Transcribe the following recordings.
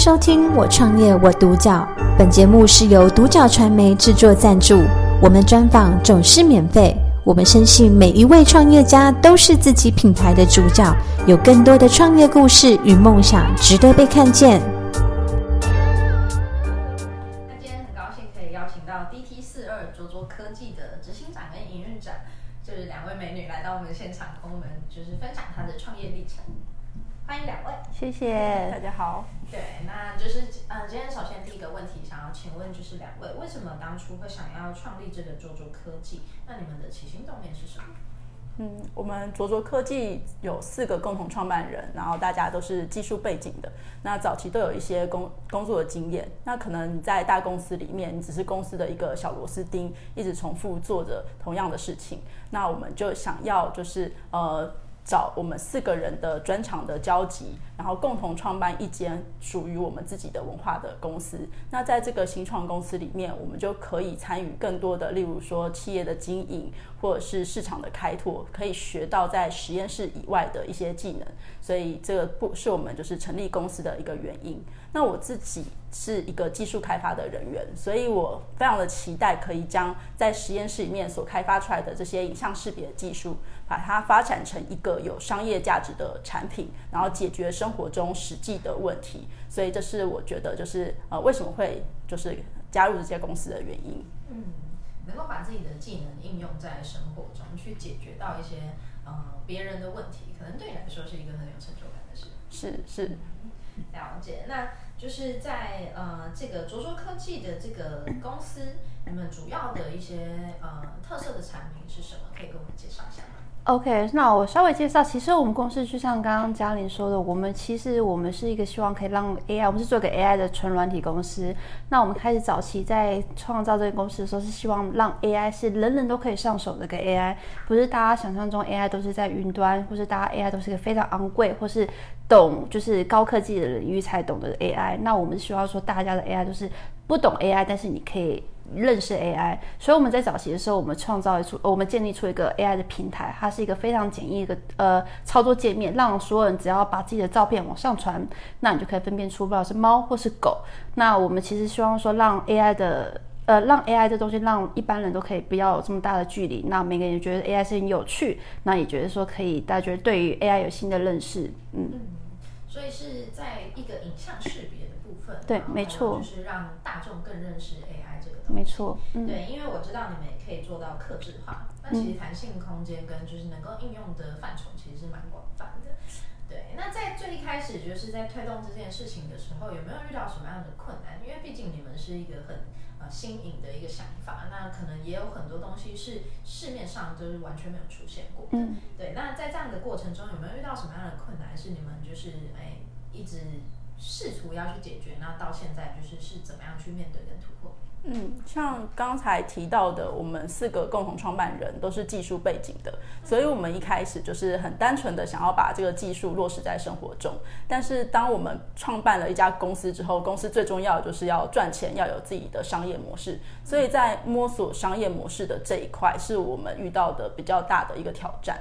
收听《我创业我独角》，本节目是由独角传媒制作赞助，我们专访总是免费。我们深信每一位创业家都是自己品牌的主角，有更多的创业故事与梦想值得被看见。那今天很高兴可以邀请到 DT 四二卓卓科技的执行长跟营运长，就是两位美女来到我们现场，跟我们就是分享她的创业历程。欢迎两位，谢谢，大家好。对，那就是嗯，今天首先第一个问题想要请问，就是两位为什么当初会想要创立这个卓卓科技？那你们的起心动念是什么？嗯，我们卓卓科技有四个共同创办人，然后大家都是技术背景的。那早期都有一些工工作的经验。那可能你在大公司里面，你只是公司的一个小螺丝钉，一直重复做着同样的事情。那我们就想要就是呃。找我们四个人的专长的交集，然后共同创办一间属于我们自己的文化的公司。那在这个新创公司里面，我们就可以参与更多的，例如说企业的经营，或者是市场的开拓，可以学到在实验室以外的一些技能。所以这个不是我们就是成立公司的一个原因。那我自己是一个技术开发的人员，所以我非常的期待可以将在实验室里面所开发出来的这些影像识别技术，把它发展成一个有商业价值的产品，然后解决生活中实际的问题。所以这是我觉得就是呃为什么会就是加入这些公司的原因。嗯，能够把自己的技能应用在生活中，去解决到一些呃别人的问题，可能对你来说是一个很有成就感的事。是是。了解，那就是在呃这个卓卓科技的这个公司，你们主要的一些呃特色的产品是什么？可以跟我们介绍一下吗？OK，那我稍微介绍，其实我们公司就像刚刚嘉玲说的，我们其实我们是一个希望可以让 AI，我们是做个 AI 的纯软体公司。那我们开始早期在创造这个公司的时候，是希望让 AI 是人人都可以上手的个 AI，不是大家想象中 AI 都是在云端，或是大家 AI 都是一个非常昂贵，或是懂就是高科技的领域才懂的 AI。那我们希望说大家的 AI 都是不懂 AI，但是你可以。认识 AI，所以我们在早期的时候，我们创造出，我们建立出一个 AI 的平台，它是一个非常简易的呃操作界面，让所有人只要把自己的照片往上传，那你就可以分辨出不知道是猫或是狗。那我们其实希望说，让 AI 的呃让 AI 的东西，让一般人都可以不要有这么大的距离，那每个人觉得 AI 是很有趣，那也觉得说可以，大家觉得对于 AI 有新的认识，嗯。嗯，所以是在一个影像识别的部分，对，没错，就是让大众更认识 AI。没错，嗯，对，因为我知道你们也可以做到克制化，那其实弹性空间跟就是能够应用的范畴其实是蛮广泛的。对，那在最一开始就是在推动这件事情的时候，有没有遇到什么样的困难？因为毕竟你们是一个很呃新颖的一个想法，那可能也有很多东西是市面上就是完全没有出现过的。嗯，对，那在这样的过程中，有没有遇到什么样的困难？是你们就是哎一直试图要去解决，那到现在就是是怎么样去面对跟突破？嗯，像刚才提到的，我们四个共同创办人都是技术背景的，所以我们一开始就是很单纯的想要把这个技术落实在生活中。但是当我们创办了一家公司之后，公司最重要的就是要赚钱，要有自己的商业模式。所以在摸索商业模式的这一块，是我们遇到的比较大的一个挑战。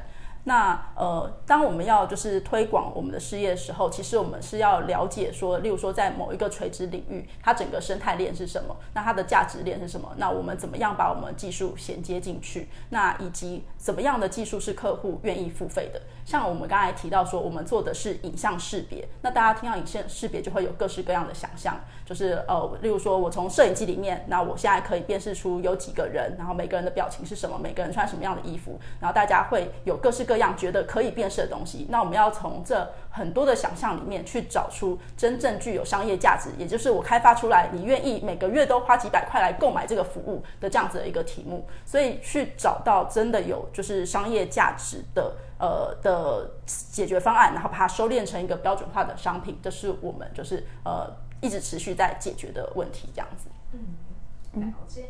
那呃，当我们要就是推广我们的事业的时候，其实我们是要了解说，例如说在某一个垂直领域，它整个生态链是什么？那它的价值链是什么？那我们怎么样把我们技术衔接进去？那以及怎么样的技术是客户愿意付费的？像我们刚才提到说，我们做的是影像识别，那大家听到影像识别就会有各式各样的想象，就是呃，例如说我从摄影机里面，那我现在可以辨识出有几个人，然后每个人的表情是什么，每个人穿什么样的衣服，然后大家会有各式各样觉得可以辨识的东西。那我们要从这很多的想象里面去找出真正具有商业价值，也就是我开发出来，你愿意每个月都花几百块来购买这个服务的这样子的一个题目。所以去找到真的有就是商业价值的。呃的解决方案，然后把它收敛成一个标准化的商品，这是我们就是呃一直持续在解决的问题，这样子。嗯，了解。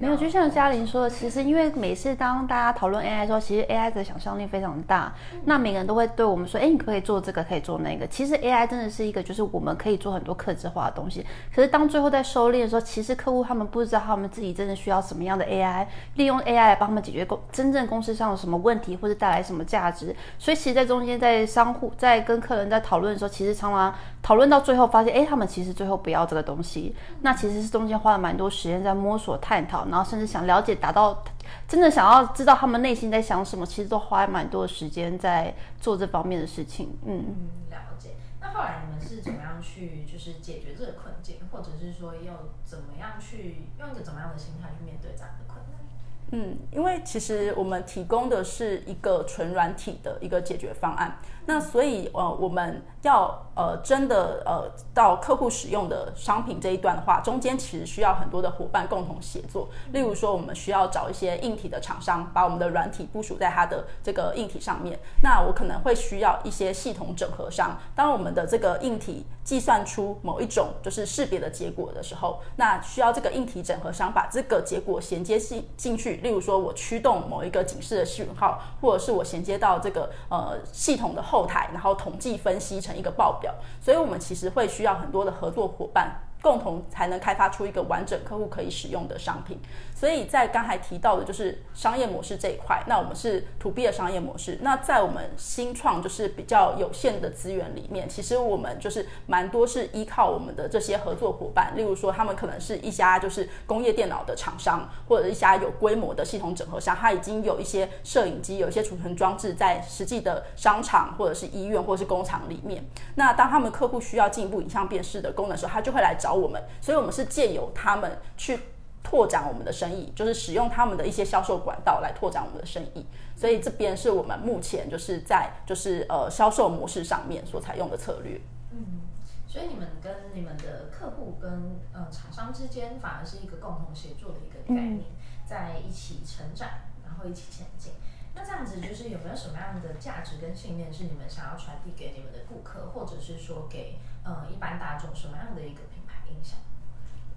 没有，就像嘉玲说的，其实因为每次当大家讨论 AI 的时候，其实 AI 的想象力非常大。那每个人都会对我们说：“哎，你可不可以做这个？可以做那个？”其实 AI 真的是一个，就是我们可以做很多客制化的东西。可是当最后在收敛的时候，其实客户他们不知道他们自己真的需要什么样的 AI，利用 AI 来帮他们解决公真正公司上有什么问题，或者带来什么价值。所以其实，在中间在商户在跟客人在讨论的时候，其实常常讨论到最后发现，哎，他们其实最后不要这个东西。那其实是中间花了蛮多时间在摸索、探讨，然后甚至想了解，达到真的想要知道他们内心在想什么，其实都花蛮多的时间在做这方面的事情。嗯，嗯，了解。那后来你们是怎么样去就是解决这个困境，或者是说又怎么样去用一个怎么样的心态去面对这样的困难？嗯，因为其实我们提供的是一个纯软体的一个解决方案，那所以呃，我们要呃真的呃到客户使用的商品这一段的话，中间其实需要很多的伙伴共同协作。例如说，我们需要找一些硬体的厂商，把我们的软体部署在它的这个硬体上面。那我可能会需要一些系统整合商，当我们的这个硬体计算出某一种就是识别的结果的时候，那需要这个硬体整合商把这个结果衔接进进去。例如说，我驱动某一个警示的讯号，或者是我衔接到这个呃系统的后台，然后统计分析成一个报表。所以，我们其实会需要很多的合作伙伴。共同才能开发出一个完整客户可以使用的商品，所以在刚才提到的就是商业模式这一块，那我们是 To B 的商业模式。那在我们新创就是比较有限的资源里面，其实我们就是蛮多是依靠我们的这些合作伙伴，例如说他们可能是一家就是工业电脑的厂商，或者一家有规模的系统整合商，他已经有一些摄影机、有一些储存装置在实际的商场或者是医院或者是工厂里面。那当他们客户需要进一步影像辨识的功能时候，他就会来。找我们，所以我们是借由他们去拓展我们的生意，就是使用他们的一些销售管道来拓展我们的生意。所以这边是我们目前就是在就是呃销售模式上面所采用的策略。嗯，所以你们跟你们的客户跟呃厂商之间反而是一个共同协作的一个概念，在一起成长，然后一起前进。那这样子就是有没有什么样的价值跟信念是你们想要传递给你们的顾客，或者是说给呃一般大众什么样的一个品牌？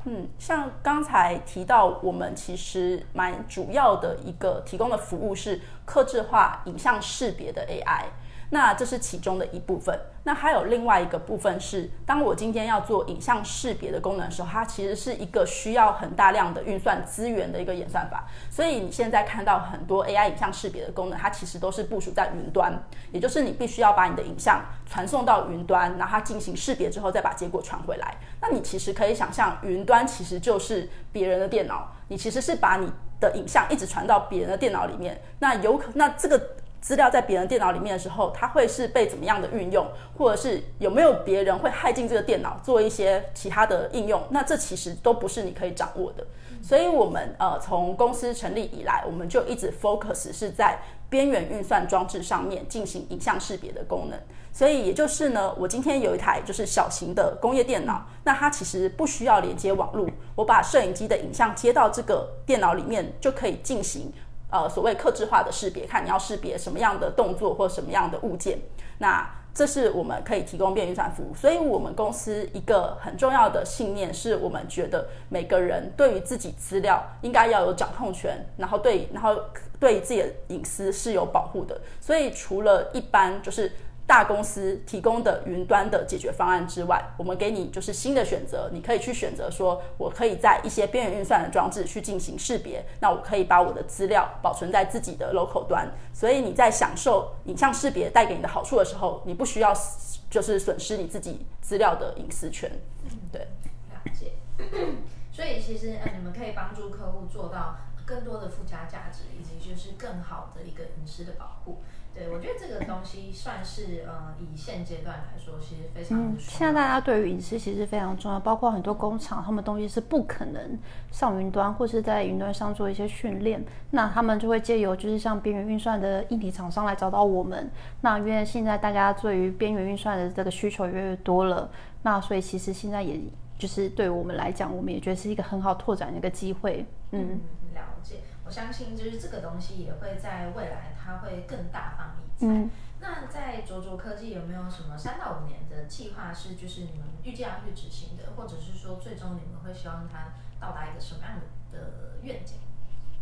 嗯，像刚才提到，我们其实蛮主要的一个提供的服务是客制化影像识别的 AI。那这是其中的一部分。那还有另外一个部分是，当我今天要做影像识别的功能的时候，它其实是一个需要很大量的运算资源的一个演算法。所以你现在看到很多 AI 影像识别的功能，它其实都是部署在云端，也就是你必须要把你的影像传送到云端，然后它进行识别之后，再把结果传回来。那你其实可以想象，云端其实就是别人的电脑，你其实是把你的影像一直传到别人的电脑里面。那有可那这个。资料在别人电脑里面的时候，它会是被怎么样的运用，或者是有没有别人会害进这个电脑做一些其他的应用？那这其实都不是你可以掌握的。所以，我们呃从公司成立以来，我们就一直 focus 是在边缘运算装置上面进行影像识别的功能。所以，也就是呢，我今天有一台就是小型的工业电脑，那它其实不需要连接网络，我把摄影机的影像接到这个电脑里面就可以进行。呃，所谓克制化的识别，看你要识别什么样的动作或什么样的物件，那这是我们可以提供边缘运算服务。所以，我们公司一个很重要的信念是，我们觉得每个人对于自己资料应该要有掌控权，然后对，然后对自己的隐私是有保护的。所以，除了一般就是。大公司提供的云端的解决方案之外，我们给你就是新的选择，你可以去选择说，我可以在一些边缘运算的装置去进行识别，那我可以把我的资料保存在自己的 local 端，所以你在享受影像识别带给你的好处的时候，你不需要就是损失你自己资料的隐私权。对，了解。所以其实呃，你们可以帮助客户做到更多的附加价值，以及就是更好的一个隐私的保护。对，我觉得这个东西算是呃，以现阶段来说，其实非常的。嗯，现在大家对于隐私其实非常重要，包括很多工厂，他们东西是不可能上云端，或是在云端上做一些训练，那他们就会借由就是像边缘运算的硬体厂商来找到我们。那因为现在大家对于边缘运算的这个需求越来越多了，那所以其实现在也就是对我们来讲，我们也觉得是一个很好拓展的一个机会。嗯。嗯我相信就是这个东西也会在未来，它会更大放异彩。嗯、那在卓卓科技有没有什么三到五年的计划是，就是你们预计要去执行的，或者是说最终你们会希望它到达一个什么样的愿景？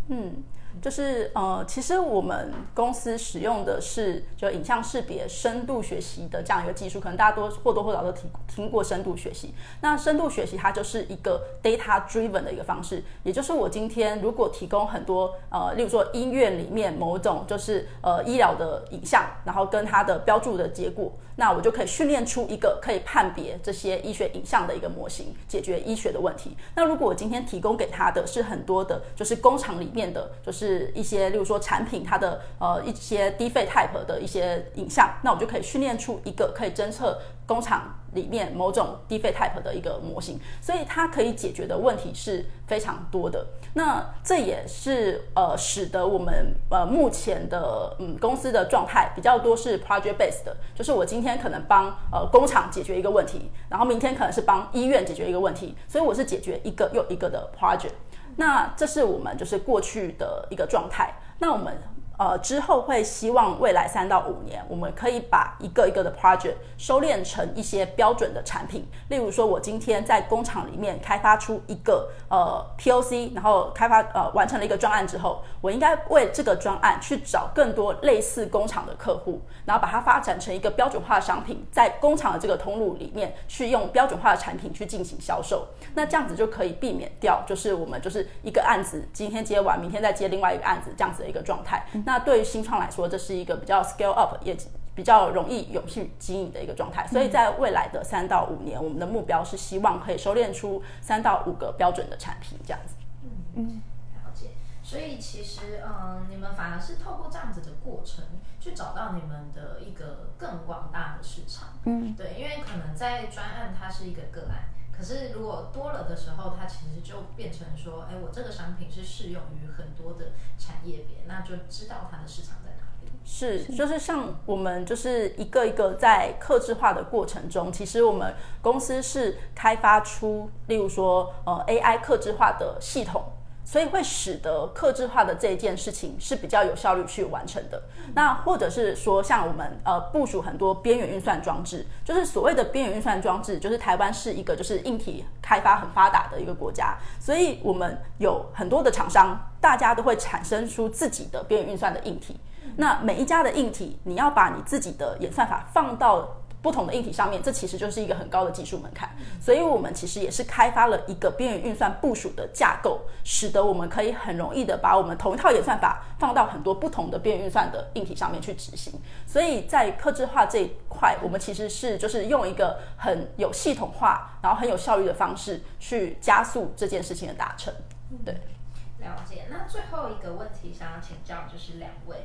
嗯。就是呃，其实我们公司使用的是就影像识别深度学习的这样一个技术，可能大家都或多或少都听听过深度学习。那深度学习它就是一个 data driven 的一个方式，也就是我今天如果提供很多呃，例如说医院里面某种就是呃医疗的影像，然后跟它的标注的结果，那我就可以训练出一个可以判别这些医学影像的一个模型，解决医学的问题。那如果我今天提供给他的是很多的，就是工厂里面面的，就是一些，例如说产品它的呃一些低费 type 的一些影像，那我就可以训练出一个可以侦测工厂里面某种低费 type 的一个模型，所以它可以解决的问题是非常多的。那这也是呃使得我们呃目前的嗯公司的状态比较多是 project based 的，就是我今天可能帮呃工厂解决一个问题，然后明天可能是帮医院解决一个问题，所以我是解决一个又一个的 project。那这是我们就是过去的一个状态。那我们。呃，之后会希望未来三到五年，我们可以把一个一个的 project 收敛成一些标准的产品。例如说，我今天在工厂里面开发出一个呃 POC，然后开发呃完成了一个专案之后，我应该为这个专案去找更多类似工厂的客户，然后把它发展成一个标准化的商品，在工厂的这个通路里面去用标准化的产品去进行销售。那这样子就可以避免掉，就是我们就是一个案子今天接完，明天再接另外一个案子这样子的一个状态。那对于新创来说，这是一个比较 scale up，也比较容易永续经营的一个状态。所以在未来的三到五年，我们的目标是希望可以收敛出三到五个标准的产品，这样子。嗯嗯，了解。所以其实，嗯，你们反而是透过这样子的过程，去找到你们的一个更广大的市场。嗯，对，因为可能在专案它是一个个案。可是，如果多了的时候，它其实就变成说，哎，我这个商品是适用于很多的产业别，那就知道它的市场在哪里。是，就是像我们就是一个一个在客制化的过程中，其实我们公司是开发出，例如说，呃，AI 客制化的系统。所以会使得克制化的这一件事情是比较有效率去完成的。那或者是说，像我们呃部署很多边缘运算装置，就是所谓的边缘运算装置，就是台湾是一个就是硬体开发很发达的一个国家，所以我们有很多的厂商，大家都会产生出自己的边缘运算的硬体。那每一家的硬体，你要把你自己的演算法放到。不同的硬体上面，这其实就是一个很高的技术门槛，所以我们其实也是开发了一个边缘运算部署的架构，使得我们可以很容易的把我们同一套演算法放到很多不同的边缘运算的硬体上面去执行。所以在客制化这一块，我们其实是就是用一个很有系统化，然后很有效率的方式去加速这件事情的达成。对，了解。那最后一个问题想要请教就是两位。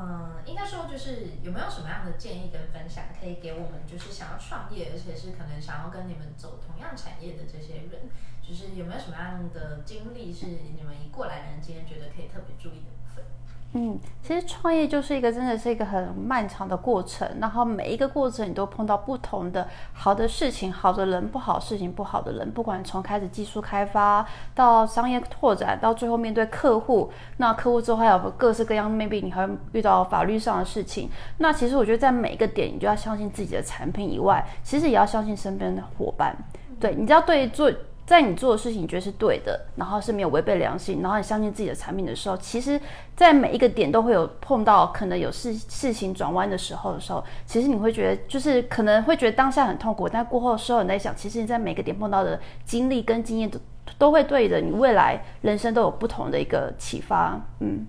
嗯，应该说就是有没有什么样的建议跟分享，可以给我们就是想要创业，而且是可能想要跟你们走同样产业的这些人，就是有没有什么样的经历是你们一过来人今天觉得可以特别注意的部分？嗯，其实创业就是一个真的是一个很漫长的过程，然后每一个过程你都碰到不同的好的事情、好的人、不好事情、不好的人，不管从开始技术开发到商业拓展，到最后面对客户，那客户之后还有各式各样，maybe 你还遇到法律上的事情。那其实我觉得在每一个点，你就要相信自己的产品以外，其实也要相信身边的伙伴。对，你知道对做。在你做的事情，你觉得是对的，然后是没有违背良心，然后你相信自己的产品的时候，其实，在每一个点都会有碰到可能有事事情转弯的时候的时候，其实你会觉得，就是可能会觉得当下很痛苦，但过后的时候你在想，其实你在每个点碰到的经历跟经验都都会对的，你未来人生都有不同的一个启发。嗯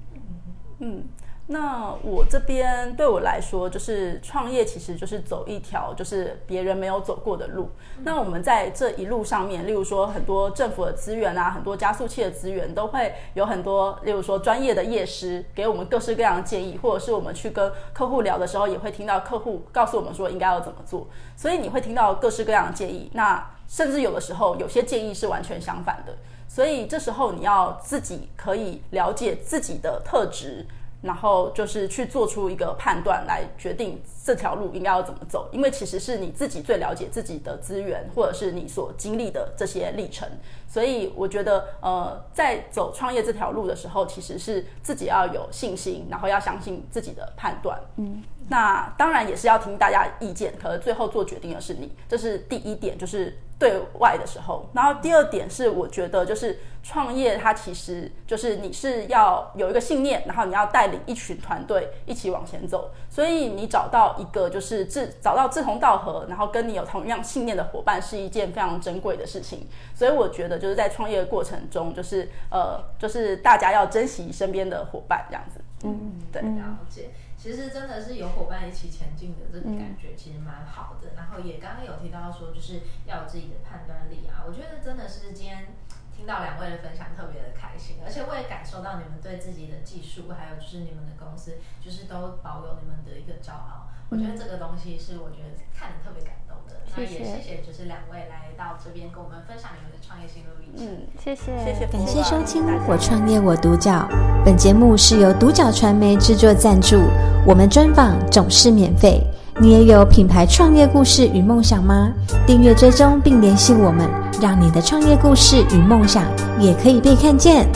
嗯。那我这边对我来说，就是创业其实就是走一条就是别人没有走过的路。那我们在这一路上面，例如说很多政府的资源啊，很多加速器的资源，都会有很多，例如说专业的业师给我们各式各样的建议，或者是我们去跟客户聊的时候，也会听到客户告诉我们说应该要怎么做。所以你会听到各式各样的建议。那甚至有的时候有些建议是完全相反的。所以这时候你要自己可以了解自己的特质。然后就是去做出一个判断，来决定这条路应该要怎么走，因为其实是你自己最了解自己的资源，或者是你所经历的这些历程。所以我觉得，呃，在走创业这条路的时候，其实是自己要有信心，然后要相信自己的判断。嗯，那当然也是要听大家意见，可是最后做决定的是你。这是第一点，就是。对外的时候，然后第二点是，我觉得就是创业，它其实就是你是要有一个信念，然后你要带领一群团队一起往前走。所以你找到一个就是志找到志同道合，然后跟你有同样信念的伙伴，是一件非常珍贵的事情。所以我觉得就是在创业的过程中，就是呃，就是大家要珍惜身边的伙伴，这样子。嗯，对，了解。其实真的是有伙伴一起前进的这种感觉，其实蛮好的。嗯、然后也刚刚有提到说，就是要有自己的判断力啊。我觉得真的是今天听到两位的分享，特别的开心，而且我也感受到你们对自己的技术，还有就是你们的公司，就是都保有你们的一个骄傲。我觉得这个东西是我觉得看的特别感动的。那也谢谢，就是两位来到这边跟我们分享你们的创业心路历程。嗯，谢谢，谢谢。感谢收听《我创业我独角》，本节目是由独角传媒制作赞助，我们专访总是免费。你也有品牌创业故事与梦想吗？订阅追踪并联系我们，让你的创业故事与梦想也可以被看见。